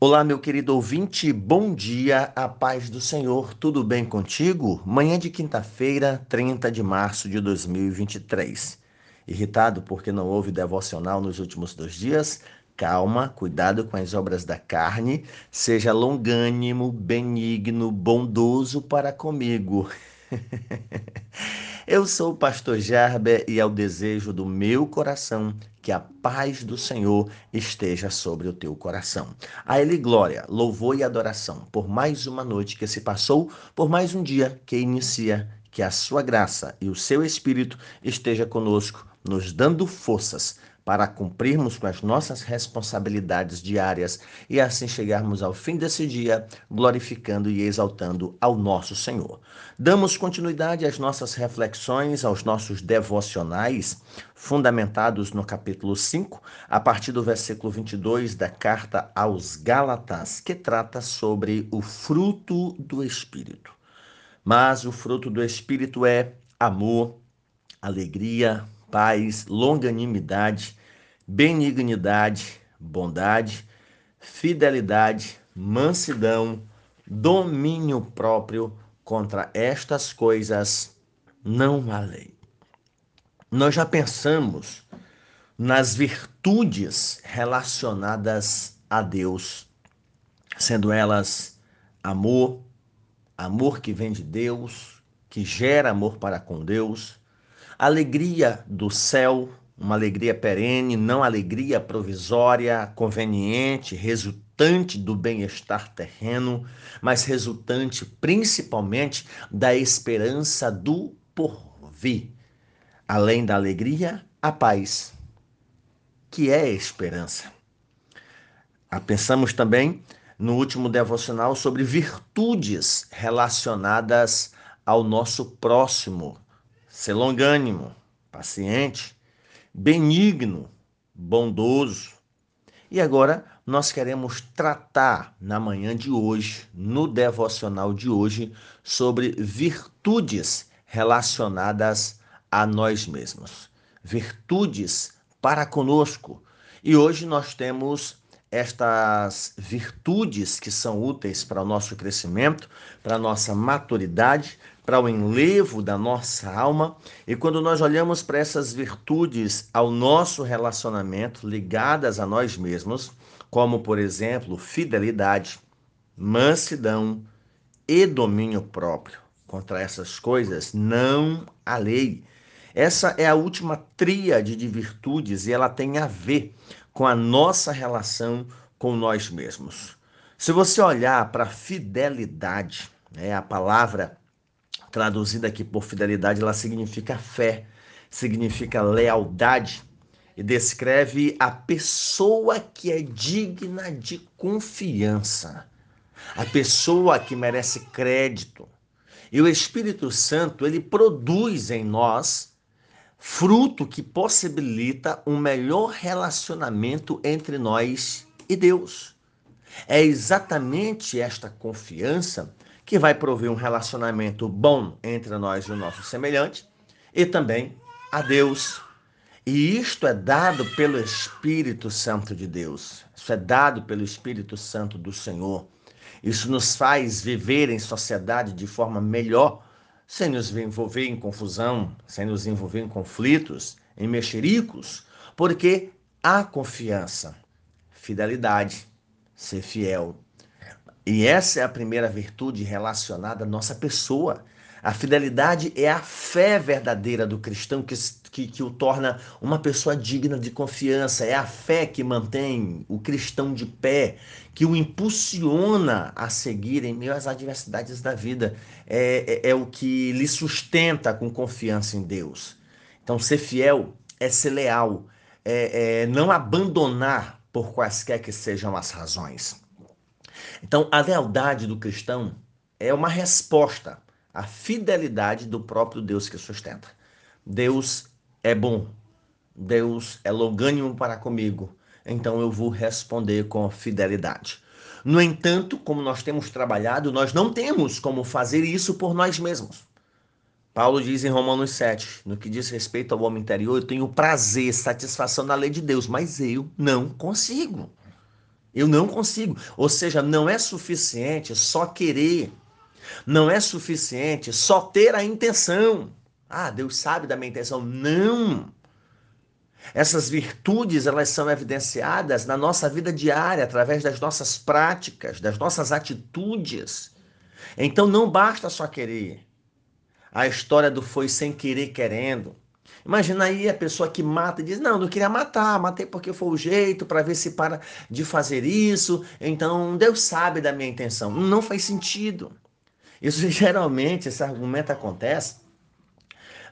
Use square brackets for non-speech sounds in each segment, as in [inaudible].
Olá, meu querido ouvinte, bom dia, a paz do Senhor, tudo bem contigo? Manhã de quinta-feira, 30 de março de 2023. Irritado porque não houve devocional nos últimos dois dias? Calma, cuidado com as obras da carne, seja longânimo, benigno, bondoso para comigo. [laughs] Eu sou o pastor Jarber e é o desejo do meu coração que a paz do Senhor esteja sobre o teu coração. A Ele glória, louvor e adoração por mais uma noite que se passou, por mais um dia que inicia. Que a sua graça e o seu espírito esteja conosco, nos dando forças para cumprirmos com as nossas responsabilidades diárias e assim chegarmos ao fim desse dia glorificando e exaltando ao nosso Senhor. Damos continuidade às nossas reflexões, aos nossos devocionais, fundamentados no capítulo 5, a partir do versículo 22 da carta aos Gálatas, que trata sobre o fruto do Espírito. Mas o fruto do Espírito é amor, alegria, paz, longanimidade, benignidade, bondade, fidelidade, mansidão, domínio próprio. Contra estas coisas não há lei. Nós já pensamos nas virtudes relacionadas a Deus, sendo elas amor, amor que vem de Deus, que gera amor para com Deus, alegria do céu, uma alegria perene, não alegria provisória, conveniente, resultante do bem-estar terreno, mas resultante principalmente da esperança do porvir. Além da alegria, a paz, que é esperança. Ah, pensamos também no último devocional sobre virtudes relacionadas ao nosso próximo, ser longânimo, paciente, benigno, bondoso. E agora nós queremos tratar na manhã de hoje, no devocional de hoje, sobre virtudes relacionadas a nós mesmos. Virtudes para conosco. E hoje nós temos estas virtudes que são úteis para o nosso crescimento, para a nossa maturidade, para o enlevo da nossa alma. E quando nós olhamos para essas virtudes ao nosso relacionamento, ligadas a nós mesmos, como por exemplo, fidelidade, mansidão e domínio próprio. Contra essas coisas não há lei. Essa é a última tríade de virtudes e ela tem a ver com a nossa relação com nós mesmos. Se você olhar para fidelidade, né, a palavra traduzida aqui por fidelidade, ela significa fé, significa lealdade e descreve a pessoa que é digna de confiança, a pessoa que merece crédito. E o Espírito Santo, ele produz em nós fruto que possibilita um melhor relacionamento entre nós e Deus. É exatamente esta confiança que vai prover um relacionamento bom entre nós e o nosso semelhante e também a Deus. E isto é dado pelo Espírito Santo de Deus. Isso é dado pelo Espírito Santo do Senhor. Isso nos faz viver em sociedade de forma melhor, sem nos envolver em confusão, sem nos envolver em conflitos, em mexericos, porque há confiança, fidelidade, ser fiel e essa é a primeira virtude relacionada à nossa pessoa. A fidelidade é a fé verdadeira do cristão que, que, que, o torna uma pessoa digna de confiança. É a fé que mantém o cristão de pé, que o impulsiona a seguir em meio às adversidades da vida. É, é, é o que lhe sustenta com confiança em Deus. Então, ser fiel é ser leal, é, é não abandonar por quaisquer que sejam as razões. Então, a lealdade do cristão é uma resposta à fidelidade do próprio Deus que sustenta. Deus é bom, Deus é longânimo para comigo, então eu vou responder com fidelidade. No entanto, como nós temos trabalhado, nós não temos como fazer isso por nós mesmos. Paulo diz em Romanos 7, no que diz respeito ao homem interior, eu tenho prazer, satisfação na lei de Deus, mas eu não consigo. Eu não consigo. Ou seja, não é suficiente só querer. Não é suficiente só ter a intenção. Ah, Deus sabe da minha intenção. Não. Essas virtudes, elas são evidenciadas na nossa vida diária, através das nossas práticas, das nossas atitudes. Então não basta só querer. A história do foi sem querer querendo. Imagina aí a pessoa que mata e diz: Não, não queria matar, matei porque foi o jeito para ver se para de fazer isso. Então Deus sabe da minha intenção. Não faz sentido. Isso [laughs] geralmente, esse argumento acontece.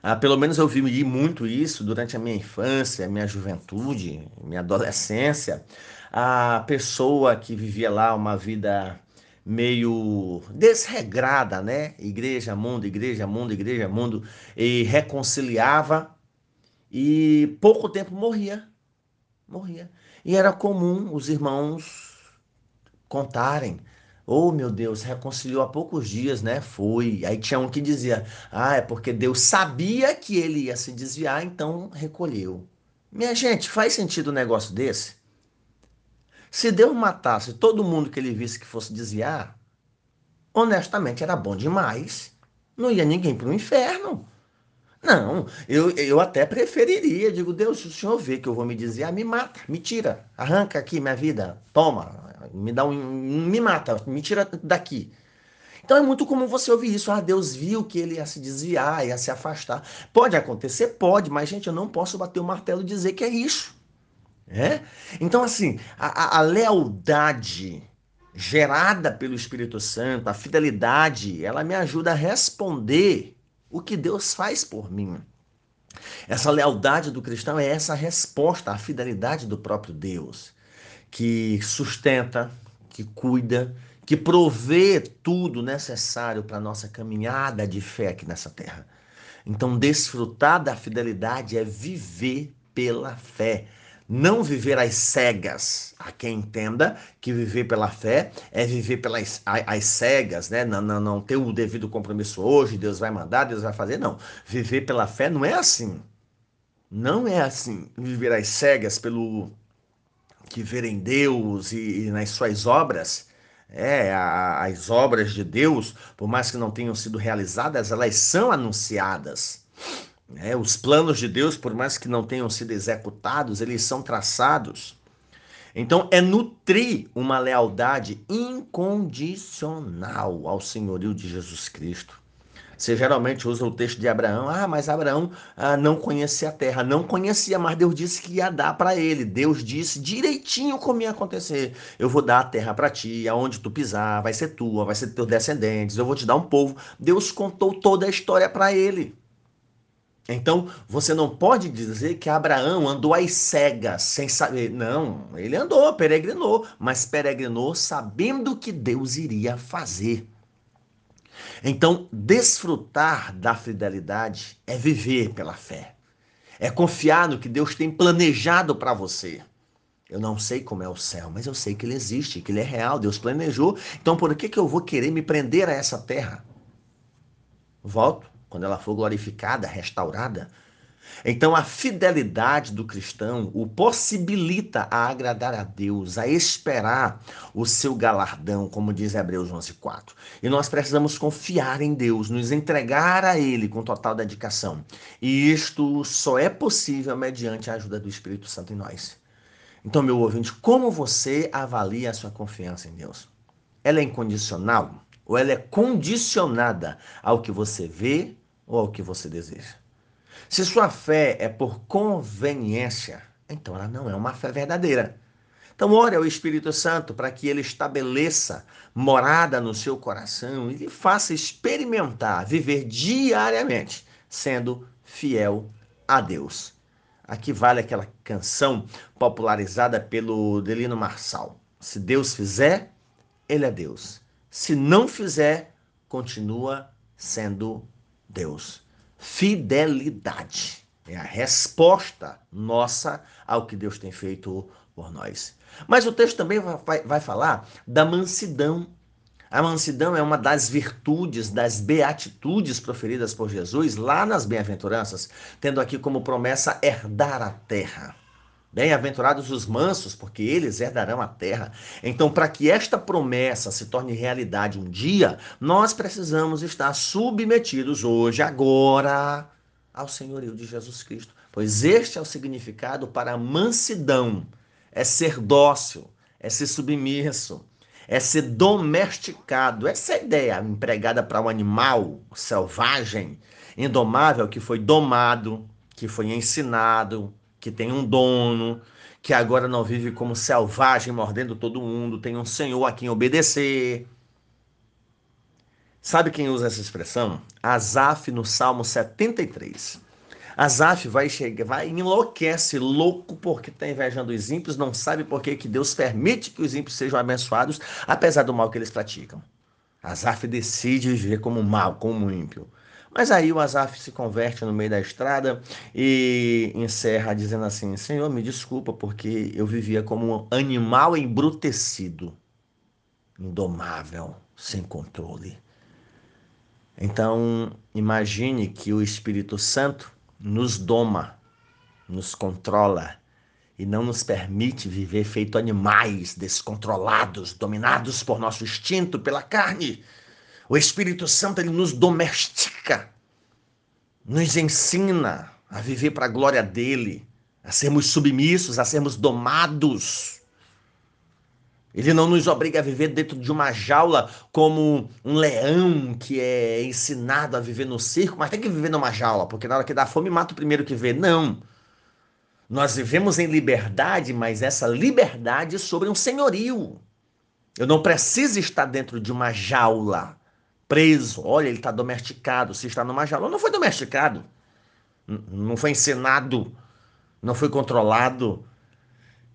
Ah, pelo menos eu vi muito isso durante a minha infância, minha juventude, minha adolescência. A pessoa que vivia lá uma vida meio desregrada, né? Igreja, mundo, igreja, mundo, igreja, mundo, e reconciliava e pouco tempo morria. Morria. E era comum os irmãos contarem. Oh, meu Deus, reconciliou há poucos dias, né? Foi. Aí tinha um que dizia: Ah, é porque Deus sabia que ele ia se desviar, então recolheu. Minha gente, faz sentido um negócio desse? Se Deus matasse todo mundo que ele visse que fosse desviar, honestamente era bom demais. Não ia ninguém para o inferno. Não, eu, eu até preferiria. Digo, Deus, se o senhor vê que eu vou me desviar, me mata, me tira, arranca aqui minha vida, toma, me dá um. me mata, me tira daqui. Então é muito comum você ouvir isso. Ah, Deus viu que ele ia se desviar, ia se afastar. Pode acontecer? Pode, mas, gente, eu não posso bater o martelo e dizer que é isso. É? Então, assim, a, a, lealdade gerada pelo Espírito Santo, a fidelidade, ela me ajuda a responder o que Deus faz por mim. Essa lealdade do cristão é essa resposta à fidelidade do próprio Deus, que sustenta, que cuida, que provê tudo necessário para a nossa caminhada de fé aqui nessa terra. Então, desfrutar da fidelidade é viver pela fé não viver às cegas. Há quem entenda que viver pela fé é viver pelas as cegas, né? Não, não, não ter o devido compromisso hoje, Deus vai mandar, Deus vai fazer. Não. Viver pela fé não é assim. Não é assim. Viver às cegas pelo que ver em Deus e, e nas suas obras. É, a, as obras de Deus, por mais que não tenham sido realizadas, elas são anunciadas. É, os planos de Deus, por mais que não tenham sido executados, eles são traçados. Então, é nutrir uma lealdade incondicional ao senhorio de Jesus Cristo. Você geralmente usa o texto de Abraão. Ah, mas Abraão ah, não conhecia a terra. Não conhecia, mas Deus disse que ia dar para ele. Deus disse direitinho como ia acontecer. Eu vou dar a terra para ti, aonde tu pisar, vai ser tua, vai ser teus descendentes. Eu vou te dar um povo. Deus contou toda a história para ele. Então, você não pode dizer que Abraão andou às cegas, sem saber. Não, ele andou, peregrinou, mas peregrinou sabendo que Deus iria fazer. Então, desfrutar da fidelidade é viver pela fé. É confiar no que Deus tem planejado para você. Eu não sei como é o céu, mas eu sei que ele existe, que ele é real, Deus planejou. Então, por que, que eu vou querer me prender a essa terra? Volto quando ela for glorificada, restaurada. Então, a fidelidade do cristão o possibilita a agradar a Deus, a esperar o seu galardão, como diz Hebreus 11:4. E nós precisamos confiar em Deus, nos entregar a Ele com total dedicação. E isto só é possível mediante a ajuda do Espírito Santo em nós. Então, meu ouvinte, como você avalia a sua confiança em Deus? Ela é incondicional ou ela é condicionada ao que você vê, ou ao que você deseja. Se sua fé é por conveniência, então ela não é uma fé verdadeira. Então, ore ao Espírito Santo para que ele estabeleça morada no seu coração e lhe faça experimentar, viver diariamente, sendo fiel a Deus. Aqui vale aquela canção popularizada pelo Delino Marçal. Se Deus fizer, ele é Deus. Se não fizer, continua sendo Deus. Fidelidade é a resposta nossa ao que Deus tem feito por nós. Mas o texto também vai, vai falar da mansidão. A mansidão é uma das virtudes, das beatitudes proferidas por Jesus lá nas bem-aventuranças, tendo aqui como promessa herdar a terra. Bem-aventurados os mansos, porque eles herdarão a terra. Então, para que esta promessa se torne realidade um dia, nós precisamos estar submetidos hoje, agora, ao senhorio de Jesus Cristo. Pois este é o significado para mansidão: é ser dócil, é ser submisso, é ser domesticado. Essa é a ideia empregada para um animal selvagem, indomável, que foi domado, que foi ensinado, que tem um dono, que agora não vive como selvagem, mordendo todo mundo, tem um senhor a quem obedecer. Sabe quem usa essa expressão? Asaf no Salmo 73. Asaf vai chegar, vai enlouquece, louco porque está invejando os ímpios, não sabe por que, que Deus permite que os ímpios sejam abençoados, apesar do mal que eles praticam. Asaf decide viver como mal, como ímpio. Mas aí o Asaf se converte no meio da estrada e encerra dizendo assim: Senhor, me desculpa, porque eu vivia como um animal embrutecido, indomável, sem controle. Então, imagine que o Espírito Santo nos doma, nos controla e não nos permite viver feito animais descontrolados, dominados por nosso instinto, pela carne o Espírito Santo ele nos domestica, nos ensina a viver para a glória dele, a sermos submissos, a sermos domados. Ele não nos obriga a viver dentro de uma jaula como um leão que é ensinado a viver no circo, mas tem que viver numa jaula, porque na hora que dá fome mata o primeiro que vê. Não. Nós vivemos em liberdade, mas essa liberdade é sobre um senhorio. Eu não preciso estar dentro de uma jaula preso. Olha, ele está domesticado. Se está numa jaula, não foi domesticado. Não foi ensinado. Não foi controlado.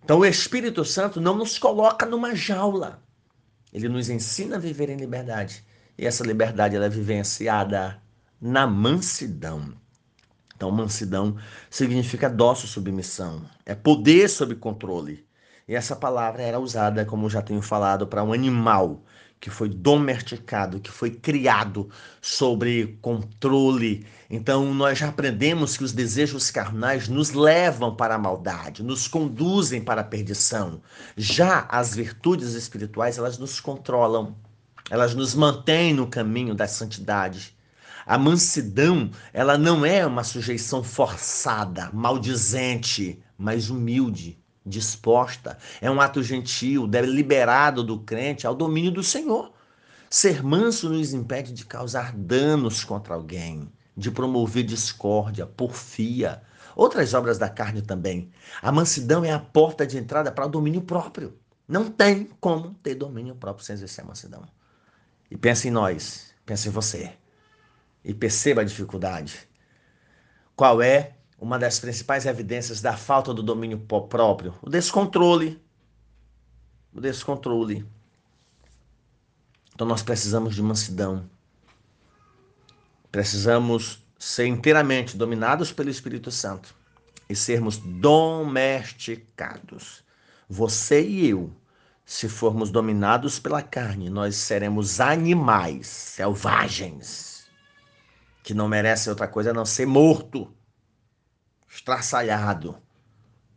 Então o Espírito Santo não nos coloca numa jaula. Ele nos ensina a viver em liberdade. E essa liberdade ela é vivenciada na mansidão. Então, mansidão significa dócil submissão, é poder sob controle. E essa palavra era usada, como já tenho falado, para um animal que foi domesticado, que foi criado sobre controle. Então, nós já aprendemos que os desejos carnais nos levam para a maldade, nos conduzem para a perdição. Já as virtudes espirituais, elas nos controlam, elas nos mantêm no caminho da santidade. A mansidão, ela não é uma sujeição forçada, maldizente, mas humilde disposta, é um ato gentil, deliberado do crente ao domínio do Senhor. Ser manso nos impede de causar danos contra alguém, de promover discórdia, porfia, outras obras da carne também. A mansidão é a porta de entrada para o domínio próprio. Não tem como ter domínio próprio sem exercer a mansidão. E pense em nós, pense em você. E perceba a dificuldade. Qual é uma das principais evidências da falta do domínio próprio, o descontrole. O descontrole. Então nós precisamos de mansidão. Precisamos ser inteiramente dominados pelo Espírito Santo e sermos domesticados. Você e eu, se formos dominados pela carne, nós seremos animais selvagens que não merecem outra coisa a não ser morto estraçalhado,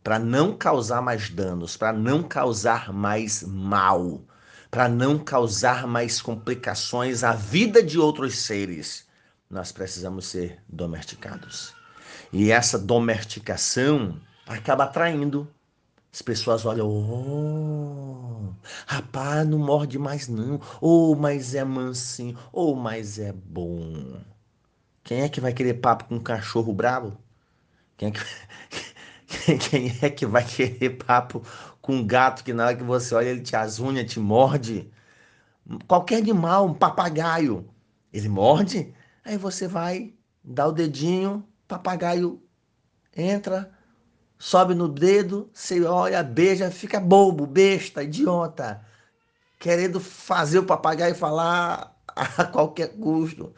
para não causar mais danos, para não causar mais mal, para não causar mais complicações à vida de outros seres, nós precisamos ser domesticados. E essa domesticação acaba atraindo. As pessoas olham, oh, rapaz, não morde mais não. Oh, mas é mansinho. Oh, mas é bom. Quem é que vai querer papo com um cachorro bravo? Quem é que, [laughs] quem é que vai querer papo com um gato que na hora que você olha ele te azunha, te morde? Qualquer animal, um papagaio, ele morde, aí você vai, dá o dedinho, papagaio entra, sobe no dedo, você olha, beija, fica bobo, besta, idiota, querendo fazer o papagaio falar [laughs] a qualquer custo.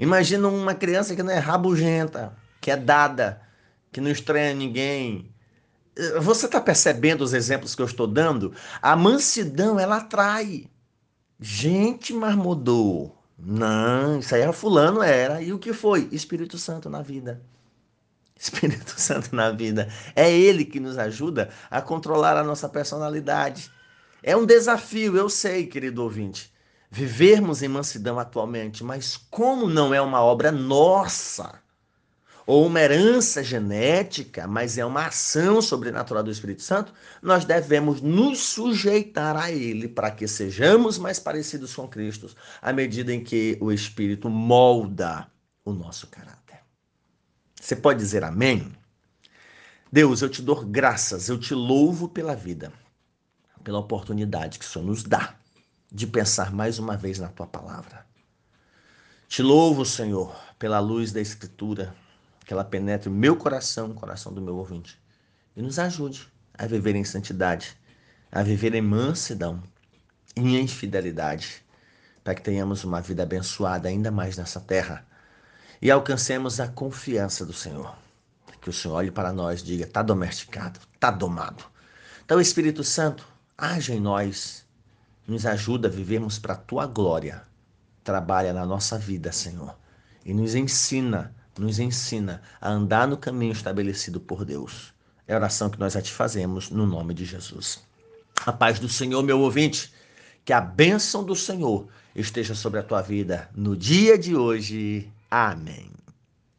Imagina uma criança que não é rabugenta, que é dada, que não estranha ninguém. Você está percebendo os exemplos que eu estou dando? A mansidão, ela atrai. Gente, mas mudou. Não, isso aí era fulano, era. E o que foi? Espírito Santo na vida. [laughs] Espírito Santo na vida. É Ele que nos ajuda a controlar a nossa personalidade. É um desafio, eu sei, querido ouvinte, vivermos em mansidão atualmente, mas como não é uma obra nossa, ou uma herança genética, mas é uma ação sobrenatural do Espírito Santo, nós devemos nos sujeitar a Ele para que sejamos mais parecidos com Cristo, à medida em que o Espírito molda o nosso caráter. Você pode dizer amém? Deus, eu te dou graças, eu te louvo pela vida, pela oportunidade que o Senhor nos dá de pensar mais uma vez na tua palavra. Te louvo, Senhor, pela luz da Escritura, que ela penetre o meu coração, o coração do meu ouvinte, e nos ajude a viver em santidade, a viver em mansidão em fidelidade, para que tenhamos uma vida abençoada ainda mais nessa terra e alcancemos a confiança do Senhor. Que o Senhor olhe para nós e diga: está domesticado, está domado. Então, Espírito Santo, age em nós, nos ajuda a vivermos para a tua glória. Trabalha na nossa vida, Senhor, e nos ensina nos ensina a andar no caminho estabelecido por Deus. É a oração que nós te fazemos no nome de Jesus. A paz do Senhor, meu ouvinte, que a bênção do Senhor esteja sobre a tua vida no dia de hoje. Amém.